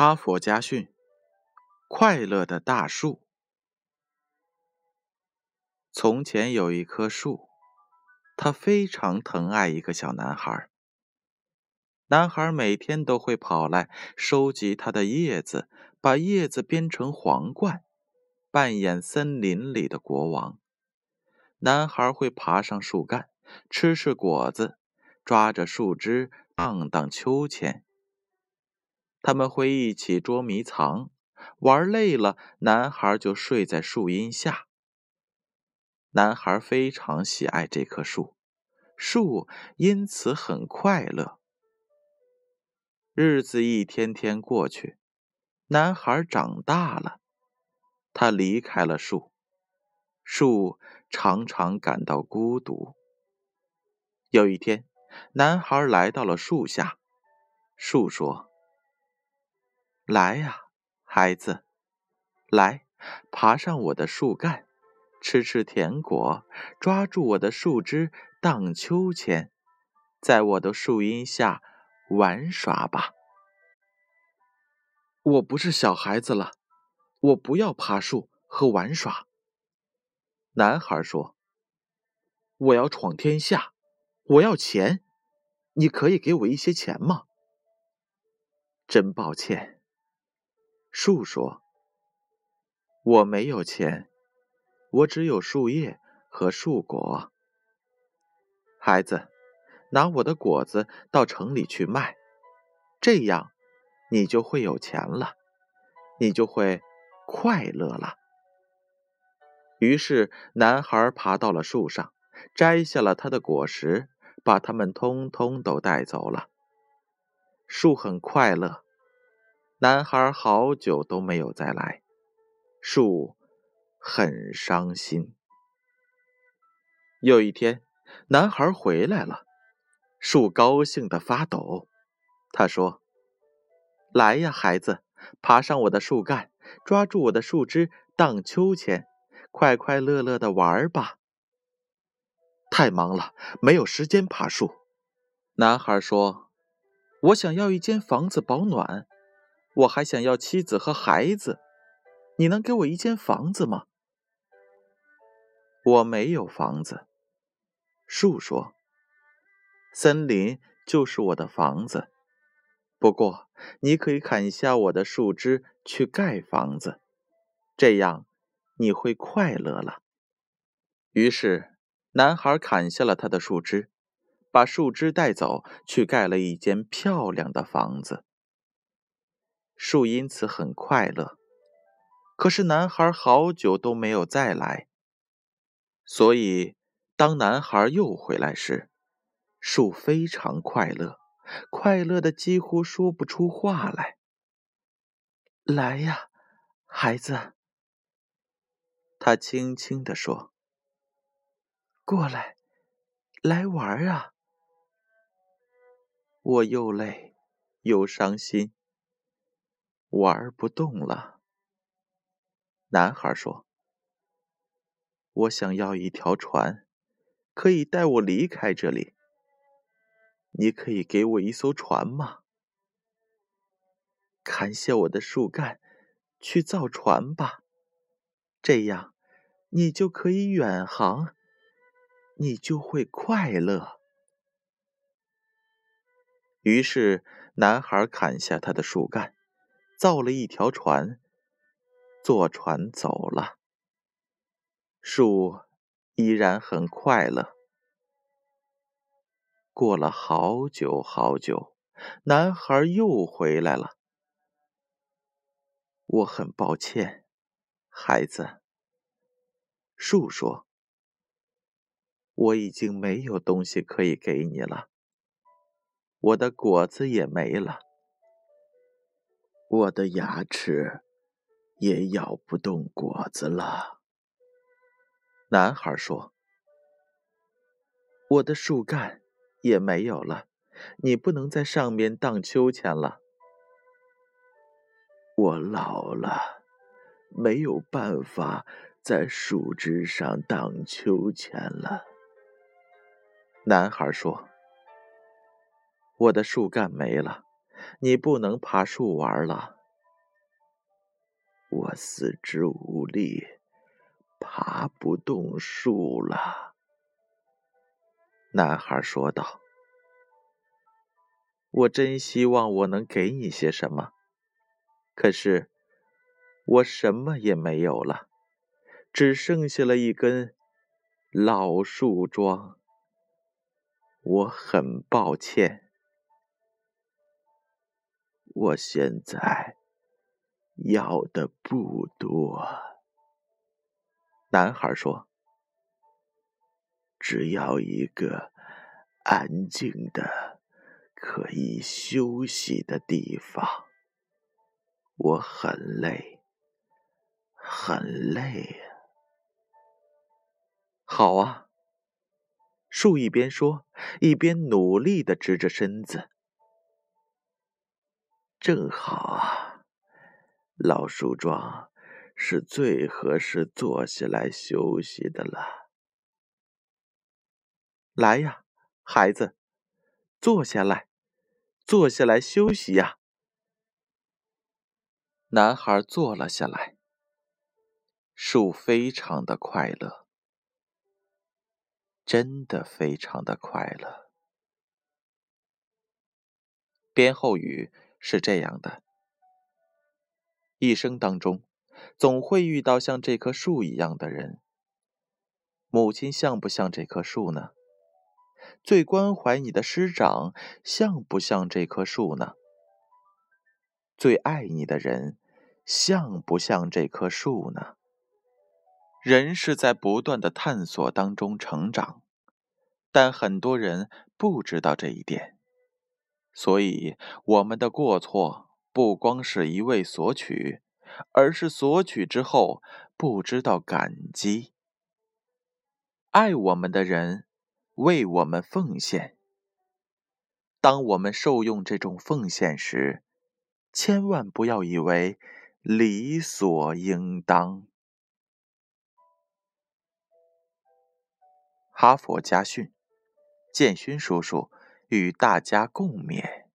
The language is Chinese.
哈佛家训：快乐的大树。从前有一棵树，它非常疼爱一个小男孩。男孩每天都会跑来收集它的叶子，把叶子编成皇冠，扮演森林里的国王。男孩会爬上树干，吃吃果子，抓着树枝荡荡秋千。他们会一起捉迷藏，玩累了，男孩就睡在树荫下。男孩非常喜爱这棵树，树因此很快乐。日子一天天过去，男孩长大了，他离开了树，树常常感到孤独。有一天，男孩来到了树下，树说。来呀，孩子，来，爬上我的树干，吃吃甜果，抓住我的树枝荡秋千，在我的树荫下玩耍吧。我不是小孩子了，我不要爬树和玩耍。男孩说：“我要闯天下，我要钱，你可以给我一些钱吗？”真抱歉。树说：“我没有钱，我只有树叶和树果。孩子，拿我的果子到城里去卖，这样你就会有钱了，你就会快乐了。”于是，男孩爬到了树上，摘下了他的果实，把它们通通都带走了。树很快乐。男孩好久都没有再来，树很伤心。有一天，男孩回来了，树高兴的发抖。他说：“来呀，孩子，爬上我的树干，抓住我的树枝荡秋千，快快乐乐的玩吧。”太忙了，没有时间爬树。男孩说：“我想要一间房子保暖。”我还想要妻子和孩子，你能给我一间房子吗？我没有房子。树说：“森林就是我的房子，不过你可以砍下我的树枝去盖房子，这样你会快乐了。”于是，男孩砍下了他的树枝，把树枝带走，去盖了一间漂亮的房子。树因此很快乐，可是男孩好久都没有再来，所以当男孩又回来时，树非常快乐，快乐的几乎说不出话来。来呀，孩子，他轻轻地说：“过来，来玩啊！”我又累又伤心。玩不动了，男孩说：“我想要一条船，可以带我离开这里。你可以给我一艘船吗？砍下我的树干，去造船吧，这样你就可以远航，你就会快乐。”于是，男孩砍下他的树干。造了一条船，坐船走了。树依然很快乐。过了好久好久，男孩又回来了。我很抱歉，孩子。树说：“我已经没有东西可以给你了，我的果子也没了。”我的牙齿也咬不动果子了，男孩说：“我的树干也没有了，你不能在上面荡秋千了。我老了，没有办法在树枝上荡秋千了。”男孩说：“我的树干没了。”你不能爬树玩了，我四肢无力，爬不动树了。”男孩说道。“我真希望我能给你些什么，可是我什么也没有了，只剩下了一根老树桩。我很抱歉。”我现在要的不多，男孩说：“只要一个安静的、可以休息的地方。我很累，很累。”好啊，树一边说，一边努力的直着身子。正好啊，老树桩是最合适坐下来休息的了。来呀，孩子，坐下来，坐下来休息呀。男孩坐了下来。树非常的快乐，真的非常的快乐。编后语。是这样的，一生当中，总会遇到像这棵树一样的人。母亲像不像这棵树呢？最关怀你的师长像不像这棵树呢？最爱你的人像不像这棵树呢？人是在不断的探索当中成长，但很多人不知道这一点。所以，我们的过错不光是一味索取，而是索取之后不知道感激。爱我们的人为我们奉献，当我们受用这种奉献时，千万不要以为理所应当。哈佛家训，建勋叔叔。与大家共勉。